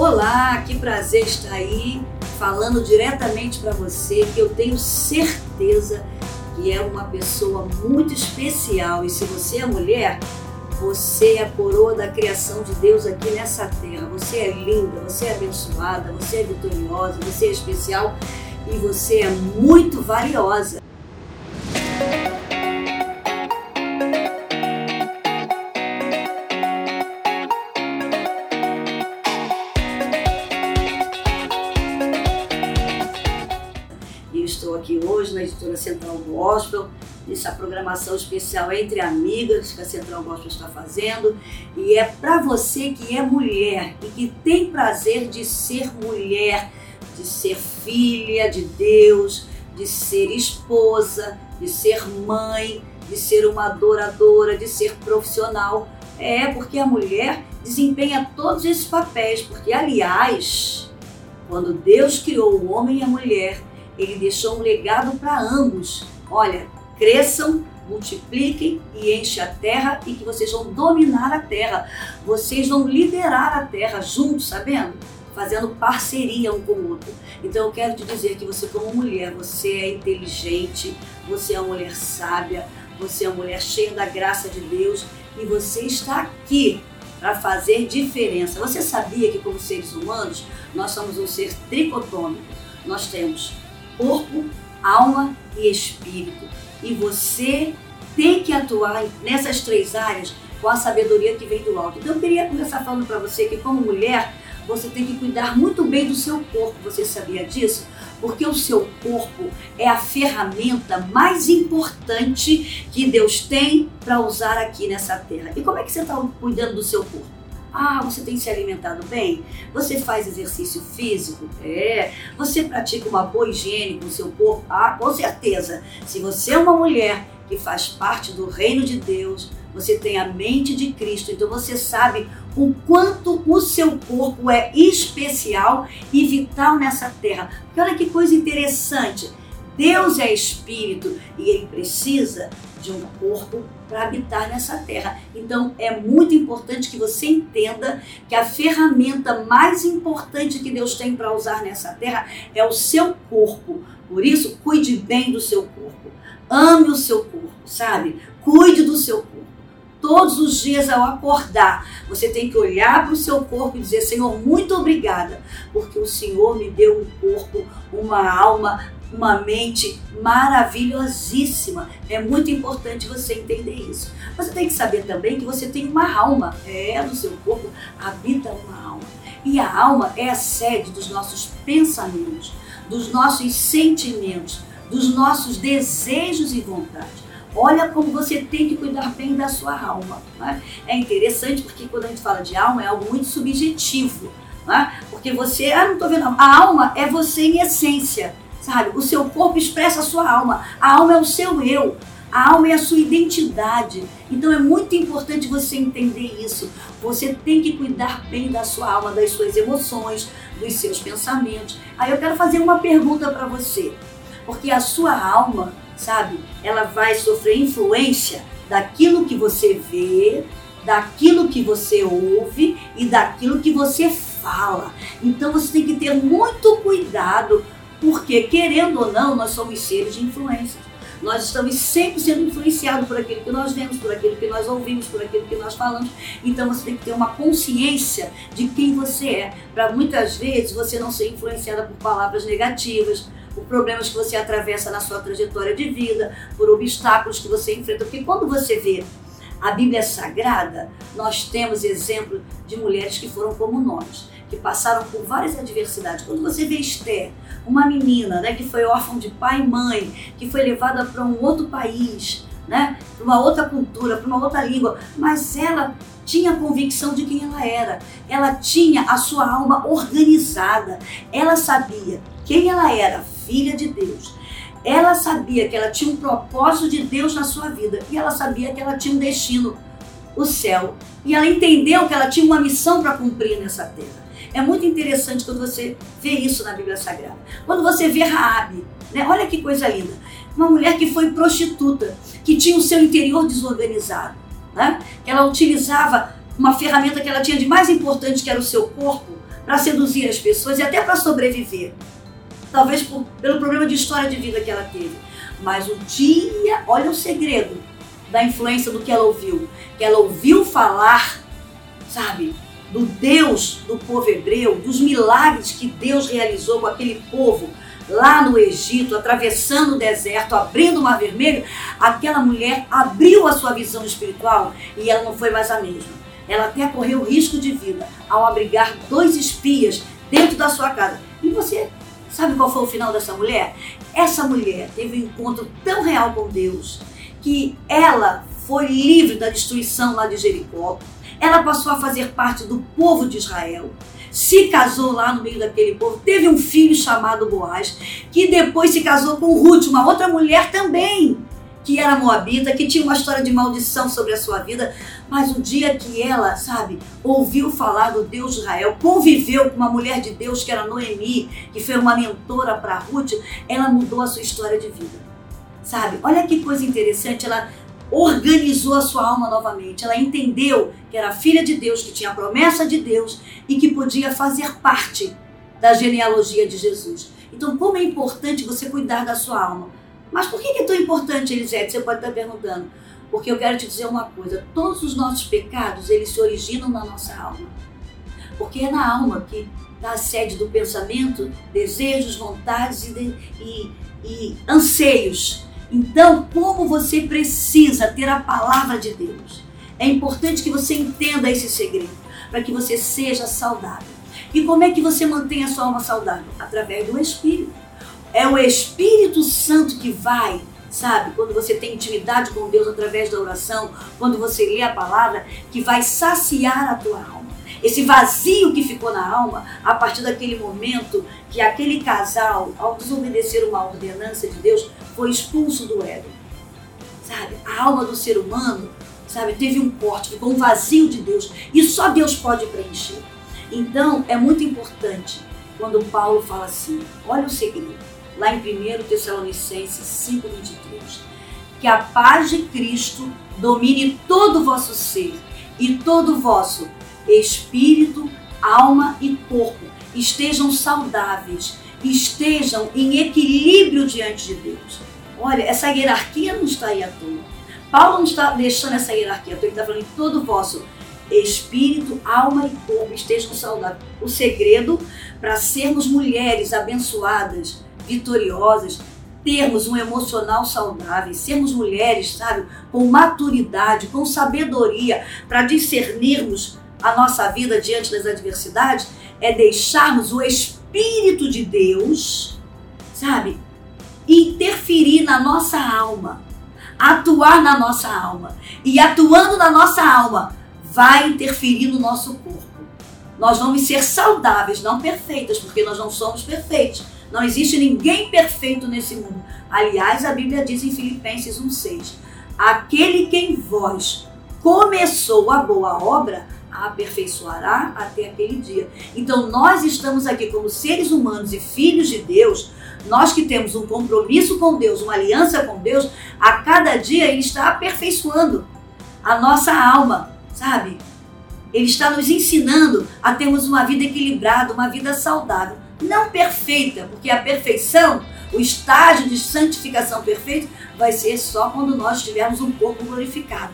Olá, que prazer estar aí falando diretamente para você, que eu tenho certeza que é uma pessoa muito especial e se você é mulher, você é a coroa da criação de Deus aqui nessa terra. Você é linda, você é abençoada, você é vitoriosa, você é especial e você é muito valiosa. Aqui hoje na editora Central Gospel, nessa programação especial Entre Amigas que a Central Gospel está fazendo. E é para você que é mulher e que tem prazer de ser mulher, de ser filha de Deus, de ser esposa, de ser mãe, de ser uma adoradora, de ser profissional. É, porque a mulher desempenha todos esses papéis, porque aliás, quando Deus criou o homem e a mulher, ele deixou um legado para ambos. Olha, cresçam, multipliquem e enchem a terra e que vocês vão dominar a terra. Vocês vão liderar a terra juntos, sabendo? Fazendo parceria um com o outro. Então eu quero te dizer que você, como mulher, você é inteligente, você é uma mulher sábia, você é uma mulher cheia da graça de Deus e você está aqui para fazer diferença. Você sabia que, como seres humanos, nós somos um ser tricotômico? Nós temos corpo, alma e espírito. E você tem que atuar nessas três áreas com a sabedoria que vem do alto. Então eu queria começar falando para você que como mulher, você tem que cuidar muito bem do seu corpo. Você sabia disso? Porque o seu corpo é a ferramenta mais importante que Deus tem para usar aqui nessa terra. E como é que você está cuidando do seu corpo? Ah, você tem se alimentado bem? Você faz exercício físico? É. Você pratica uma boa higiene com seu corpo? Ah, com certeza. Se você é uma mulher que faz parte do reino de Deus, você tem a mente de Cristo, então você sabe o quanto o seu corpo é especial e vital nessa terra. Porque olha que coisa interessante. Deus é espírito e ele precisa de um corpo para habitar nessa terra. Então é muito importante que você entenda que a ferramenta mais importante que Deus tem para usar nessa terra é o seu corpo. Por isso, cuide bem do seu corpo. Ame o seu corpo, sabe? Cuide do seu corpo. Todos os dias ao acordar, você tem que olhar para o seu corpo e dizer: Senhor, muito obrigada, porque o Senhor me deu um corpo, uma alma uma mente maravilhosíssima. É muito importante você entender isso. Você tem que saber também que você tem uma alma. É, no seu corpo habita uma alma. E a alma é a sede dos nossos pensamentos, dos nossos sentimentos, dos nossos desejos e vontades. Olha como você tem que cuidar bem da sua alma. Né? É interessante porque quando a gente fala de alma é algo muito subjetivo. Né? Porque você, ah, não estou vendo, a alma é você em essência sabe? O seu corpo expressa a sua alma. A alma é o seu eu. A alma é a sua identidade. Então é muito importante você entender isso. Você tem que cuidar bem da sua alma, das suas emoções, dos seus pensamentos. Aí eu quero fazer uma pergunta para você. Porque a sua alma, sabe, ela vai sofrer influência daquilo que você vê, daquilo que você ouve e daquilo que você fala. Então você tem que ter muito cuidado porque, querendo ou não, nós somos seres de influência. Nós estamos sempre sendo influenciados por aquilo que nós vemos, por aquilo que nós ouvimos, por aquilo que nós falamos. Então você tem que ter uma consciência de quem você é, para muitas vezes você não ser influenciada por palavras negativas, por problemas que você atravessa na sua trajetória de vida, por obstáculos que você enfrenta. Porque quando você vê a Bíblia Sagrada, nós temos exemplo de mulheres que foram como nós que passaram por várias adversidades. Quando você vê Esther, uma menina né, que foi órfã de pai e mãe, que foi levada para um outro país, né, para uma outra cultura, para uma outra língua, mas ela tinha convicção de quem ela era. Ela tinha a sua alma organizada. Ela sabia quem ela era, filha de Deus. Ela sabia que ela tinha um propósito de Deus na sua vida e ela sabia que ela tinha um destino, o céu. E ela entendeu que ela tinha uma missão para cumprir nessa terra. É muito interessante quando você vê isso na Bíblia Sagrada. Quando você vê Raabe, né? Olha que coisa linda. Uma mulher que foi prostituta, que tinha o seu interior desorganizado, né? Ela utilizava uma ferramenta que ela tinha de mais importante, que era o seu corpo, para seduzir as pessoas e até para sobreviver. Talvez por, pelo problema de história de vida que ela teve. Mas o dia, olha o segredo da influência do que ela ouviu. Que ela ouviu falar, sabe, do Deus do povo hebreu, dos milagres que Deus realizou com aquele povo lá no Egito, atravessando o deserto, abrindo o mar vermelho, aquela mulher abriu a sua visão espiritual e ela não foi mais a mesma. Ela até correu risco de vida ao abrigar dois espias dentro da sua casa. E você sabe qual foi o final dessa mulher? Essa mulher teve um encontro tão real com Deus que ela foi livre da destruição lá de Jericó. Ela passou a fazer parte do povo de Israel se casou lá no meio daquele povo, teve um filho chamado Boaz, que depois se casou com Ruth, uma outra mulher também, que era moabita, que tinha uma história de maldição sobre a sua vida, mas o dia que ela, sabe, ouviu falar do Deus de Israel, conviveu com uma mulher de Deus que era Noemi, que foi uma mentora para Ruth, ela mudou a sua história de vida. Sabe? Olha que coisa interessante, ela organizou a sua alma novamente. Ela entendeu que era filha de Deus, que tinha a promessa de Deus e que podia fazer parte da genealogia de Jesus. Então, como é importante você cuidar da sua alma. Mas por que é tão importante, Elisete? Você pode estar perguntando. Porque eu quero te dizer uma coisa: todos os nossos pecados eles se originam na nossa alma. Porque é na alma que está a sede do pensamento, desejos, vontades e, e, e anseios então, como você precisa ter a palavra de Deus? É importante que você entenda esse segredo, para que você seja saudável. E como é que você mantém a sua alma saudável? Através do Espírito. É o Espírito Santo que vai, sabe, quando você tem intimidade com Deus através da oração, quando você lê a palavra, que vai saciar a tua alma esse vazio que ficou na alma a partir daquele momento que aquele casal, ao desobedecer uma ordenança de Deus, foi expulso do Éden. Sabe? A alma do ser humano, sabe, teve um corte, ficou um vazio de Deus e só Deus pode preencher. Então, é muito importante quando Paulo fala assim: olha o segredo, lá em 1 Tessalonicenses 5,23, que a paz de Cristo domine todo o vosso ser e todo o vosso espírito, alma e corpo estejam saudáveis, estejam em equilíbrio diante de Deus. Olha, essa hierarquia não está aí à toa. Paulo não está deixando essa hierarquia ele está falando que todo o vosso espírito, alma e corpo estejam saudáveis. O segredo para sermos mulheres abençoadas, vitoriosas, termos um emocional saudável, sermos mulheres, sabe, com maturidade, com sabedoria, para discernirmos a nossa vida diante das adversidades é deixarmos o Espírito de Deus, sabe, interferir na nossa alma, atuar na nossa alma. E atuando na nossa alma, vai interferir no nosso corpo. Nós vamos ser saudáveis, não perfeitas, porque nós não somos perfeitos. Não existe ninguém perfeito nesse mundo. Aliás, a Bíblia diz em Filipenses 1,6: Aquele que em vós começou a boa obra, aperfeiçoará até aquele dia. Então, nós estamos aqui como seres humanos e filhos de Deus, nós que temos um compromisso com Deus, uma aliança com Deus, a cada dia Ele está aperfeiçoando a nossa alma, sabe? Ele está nos ensinando a termos uma vida equilibrada, uma vida saudável. Não perfeita, porque a perfeição, o estágio de santificação perfeito, vai ser só quando nós tivermos um corpo glorificado.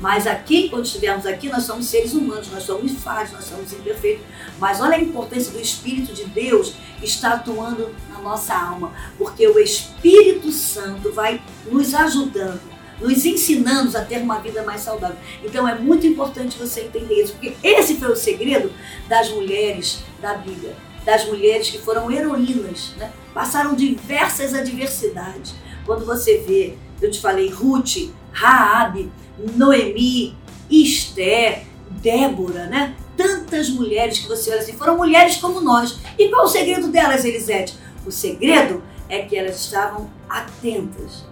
Mas aqui, quando estivermos aqui, nós somos seres humanos, nós somos falhos, nós somos imperfeitos. Mas olha a importância do Espírito de Deus estar atuando na nossa alma, porque o Espírito Santo vai nos ajudando, nos ensinando a ter uma vida mais saudável. Então é muito importante você entender isso, porque esse foi o segredo das mulheres da Bíblia, das mulheres que foram heroínas, né? passaram diversas adversidades. Quando você vê, eu te falei, Ruth, Raabe, Noemi, Esther, Débora, né? Tantas mulheres que você olha assim, foram mulheres como nós. E qual o segredo delas, Elisete? O segredo é que elas estavam atentas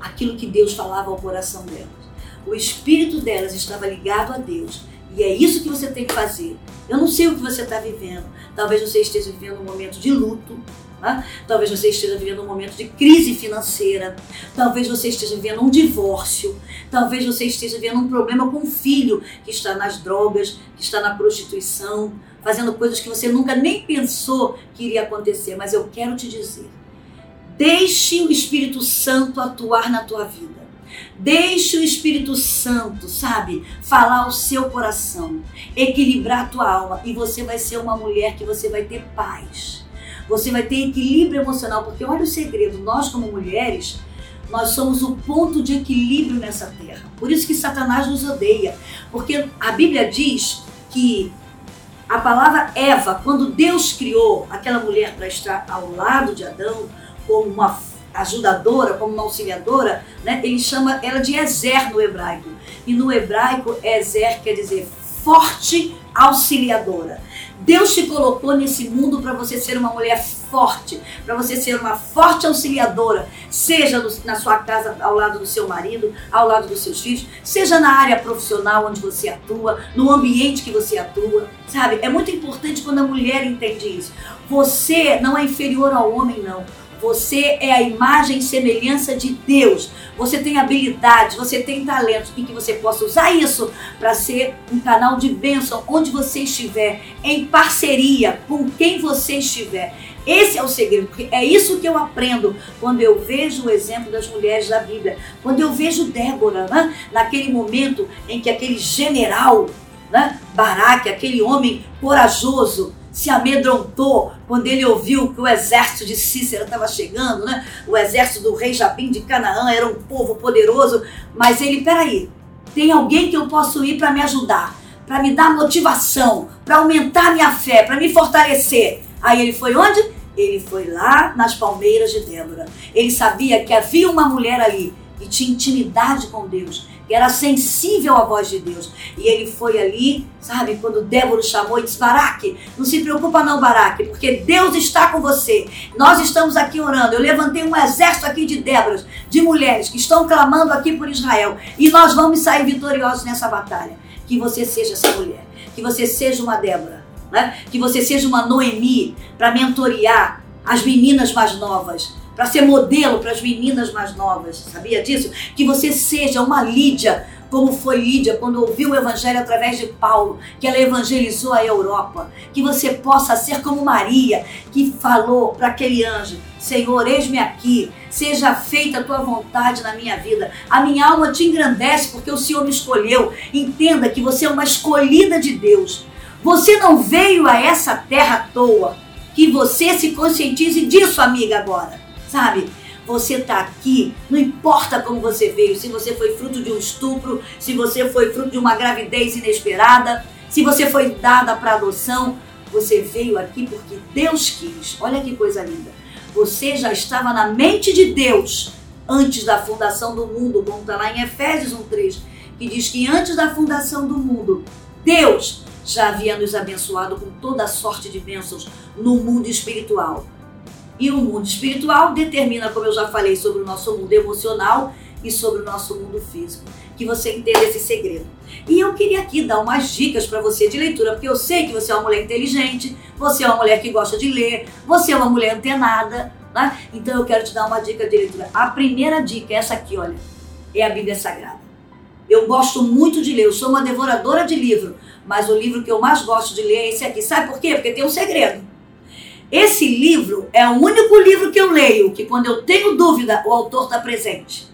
àquilo que Deus falava ao coração delas. O espírito delas estava ligado a Deus. E é isso que você tem que fazer. Eu não sei o que você está vivendo. Talvez você esteja vivendo um momento de luto, Tá? Talvez você esteja vivendo um momento de crise financeira, talvez você esteja vivendo um divórcio, talvez você esteja vivendo um problema com um filho que está nas drogas, que está na prostituição, fazendo coisas que você nunca nem pensou que iria acontecer. Mas eu quero te dizer: deixe o Espírito Santo atuar na tua vida. Deixe o Espírito Santo, sabe, falar o seu coração, equilibrar a tua alma e você vai ser uma mulher que você vai ter paz. Você vai ter equilíbrio emocional, porque olha o segredo, nós como mulheres, nós somos o ponto de equilíbrio nessa terra. Por isso que Satanás nos odeia, porque a Bíblia diz que a palavra Eva, quando Deus criou aquela mulher para estar ao lado de Adão, como uma ajudadora, como uma auxiliadora, né? ele chama ela de Ezer no hebraico. E no hebraico, Ezer quer dizer forte auxiliadora. Deus te colocou nesse mundo para você ser uma mulher forte, para você ser uma forte auxiliadora, seja na sua casa ao lado do seu marido, ao lado dos seus filhos, seja na área profissional onde você atua, no ambiente que você atua, sabe? É muito importante quando a mulher entende isso. Você não é inferior ao homem, não. Você é a imagem e semelhança de Deus. Você tem habilidades, você tem talentos e que você possa usar isso para ser um canal de bênção onde você estiver, em parceria com quem você estiver. Esse é o segredo, porque é isso que eu aprendo quando eu vejo o exemplo das mulheres da Bíblia. Quando eu vejo Débora, né? naquele momento em que aquele general, né? Baraque, aquele homem corajoso, se amedrontou quando ele ouviu que o exército de Cícera estava chegando, né? O exército do rei Jabim de Canaã era um povo poderoso, mas ele, peraí, tem alguém que eu posso ir para me ajudar, para me dar motivação, para aumentar minha fé, para me fortalecer. Aí ele foi onde? Ele foi lá nas palmeiras de Débora. Ele sabia que havia uma mulher ali que tinha intimidade com Deus, era sensível à voz de Deus. E ele foi ali, sabe, quando Débora chamou e disse: Baraque, não se preocupa não, Baraque, porque Deus está com você. Nós estamos aqui orando. Eu levantei um exército aqui de Déboras, de mulheres que estão clamando aqui por Israel. E nós vamos sair vitoriosos nessa batalha. Que você seja essa mulher, que você seja uma Débora, né? que você seja uma Noemi para mentorear as meninas mais novas, para ser modelo para as meninas mais novas. Sabia disso? Que você seja uma Lídia, como foi Lídia quando ouviu o evangelho através de Paulo, que ela evangelizou a Europa. Que você possa ser como Maria, que falou para aquele anjo: Senhor, eis-me aqui, seja feita a tua vontade na minha vida. A minha alma te engrandece porque o Senhor me escolheu. Entenda que você é uma escolhida de Deus. Você não veio a essa terra à toa. Que você se conscientize disso, amiga, agora sabe? Você está aqui, não importa como você veio, se você foi fruto de um estupro, se você foi fruto de uma gravidez inesperada, se você foi dada para adoção, você veio aqui porque Deus quis. Olha que coisa linda. Você já estava na mente de Deus antes da fundação do mundo, como está lá em Efésios 1:3, que diz que antes da fundação do mundo, Deus já havia nos abençoado com toda a sorte de bênçãos no mundo espiritual. E o mundo espiritual determina, como eu já falei, sobre o nosso mundo emocional e sobre o nosso mundo físico. Que você entenda esse segredo. E eu queria aqui dar umas dicas para você de leitura, porque eu sei que você é uma mulher inteligente, você é uma mulher que gosta de ler, você é uma mulher antenada, né? Então eu quero te dar uma dica de leitura. A primeira dica é essa aqui, olha, é a Bíblia Sagrada. Eu gosto muito de ler, eu sou uma devoradora de livro, mas o livro que eu mais gosto de ler é esse aqui. Sabe por quê? Porque tem um segredo. Esse livro é o único livro que eu leio que, quando eu tenho dúvida, o autor está presente.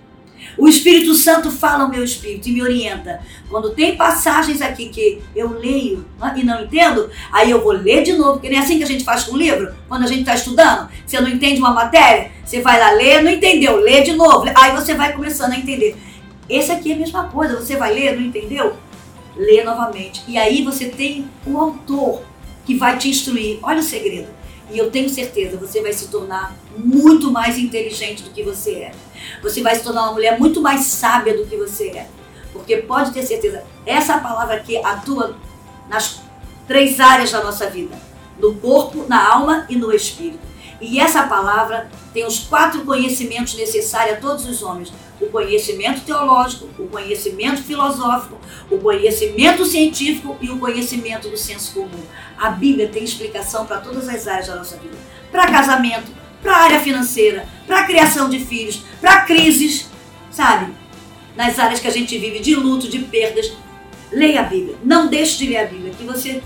O Espírito Santo fala ao meu espírito e me orienta. Quando tem passagens aqui que eu leio e não entendo, aí eu vou ler de novo, porque nem é assim que a gente faz com o livro, quando a gente está estudando. Você não entende uma matéria, você vai lá ler, não entendeu, lê de novo. Aí você vai começando a entender. Esse aqui é a mesma coisa, você vai ler, não entendeu? Lê novamente. E aí você tem o autor que vai te instruir. Olha o segredo. E eu tenho certeza, você vai se tornar muito mais inteligente do que você é. Você vai se tornar uma mulher muito mais sábia do que você é. Porque pode ter certeza, essa palavra aqui atua nas três áreas da nossa vida: no corpo, na alma e no espírito. E essa palavra tem os quatro conhecimentos necessários a todos os homens: o conhecimento teológico, o conhecimento filosófico, o conhecimento científico e o conhecimento do senso comum. A Bíblia tem explicação para todas as áreas da nossa vida: para casamento, para área financeira, para criação de filhos, para crises, sabe? Nas áreas que a gente vive de luto, de perdas. Leia a Bíblia. Não deixe de ler a Bíblia, que você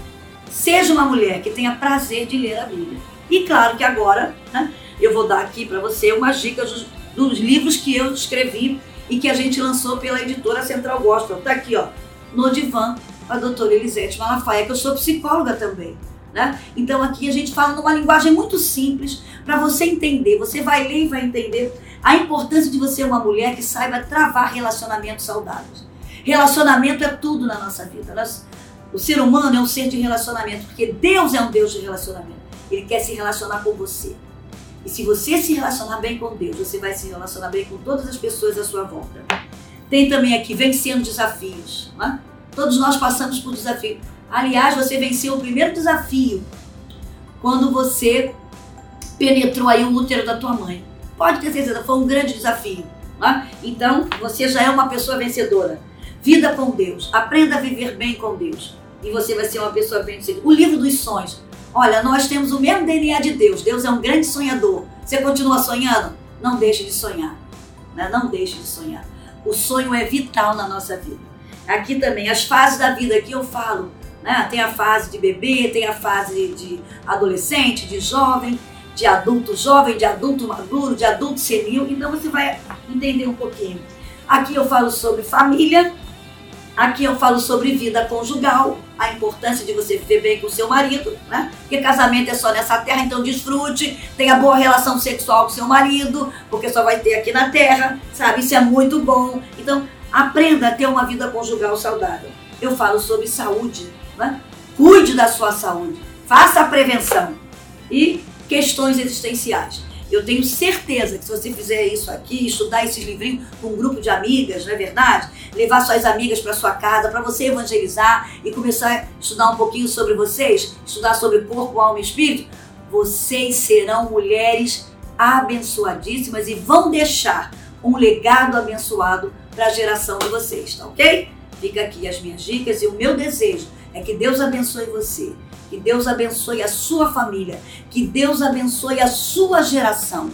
seja uma mulher que tenha prazer de ler a Bíblia. E claro que agora né, eu vou dar aqui para você umas dicas dos, livros que eu escrevi e que a gente lançou pela editora Central Gospel. Tá aqui, ó, no divã, a doutora Elisete Malafaia, que eu sou psicóloga também. Né? Então aqui a gente fala numa linguagem muito simples para você entender. Você vai ler e vai entender a importância de você uma mulher que saiba travar relacionamentos saudáveis. Relacionamento é tudo na nossa vida. Nós, o ser humano é um ser de relacionamento, porque Deus é um Deus de relacionamento. Ele quer se relacionar com você. E se você se relacionar bem com Deus, você vai se relacionar bem com todas as pessoas à sua volta. Tem também aqui vencendo desafios. Né? Todos nós passamos por desafios. Aliás, você venceu o primeiro desafio quando você penetrou aí o útero da tua mãe. Pode ter certeza, foi um grande desafio. Né? Então, você já é uma pessoa vencedora. Vida com Deus. Aprenda a viver bem com Deus. E você vai ser uma pessoa vencedora. O livro dos sonhos. Olha, nós temos o mesmo DNA de Deus. Deus é um grande sonhador. Você continua sonhando? Não deixe de sonhar. Né? Não deixe de sonhar. O sonho é vital na nossa vida. Aqui também, as fases da vida que eu falo. Né? Tem a fase de bebê, tem a fase de adolescente, de jovem, de adulto jovem, de adulto maduro, de adulto senil. Então você vai entender um pouquinho. Aqui eu falo sobre família, aqui eu falo sobre vida conjugal, a importância de você viver bem com o seu marido, né? Porque casamento é só nessa terra, então desfrute, tenha boa relação sexual com seu marido, porque só vai ter aqui na terra, sabe? Isso é muito bom. Então, aprenda a ter uma vida conjugal saudável. Eu falo sobre saúde, né? Cuide da sua saúde, faça a prevenção e questões existenciais. Eu tenho certeza que se você fizer isso aqui, estudar esses livrinhos com um grupo de amigas, não é verdade? Levar suas amigas para sua casa, para você evangelizar e começar a estudar um pouquinho sobre vocês, estudar sobre corpo, alma e espírito, vocês serão mulheres abençoadíssimas e vão deixar um legado abençoado para a geração de vocês, tá ok? Fica aqui as minhas dicas e o meu desejo é que Deus abençoe você que Deus abençoe a sua família. Que Deus abençoe a sua geração.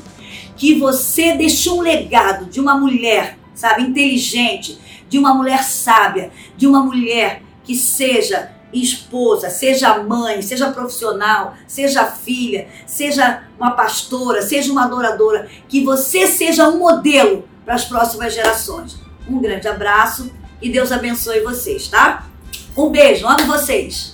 Que você deixe um legado de uma mulher, sabe, inteligente, de uma mulher sábia, de uma mulher que seja esposa, seja mãe, seja profissional, seja filha, seja uma pastora, seja uma adoradora, que você seja um modelo para as próximas gerações. Um grande abraço e Deus abençoe vocês, tá? Um beijo, amo vocês.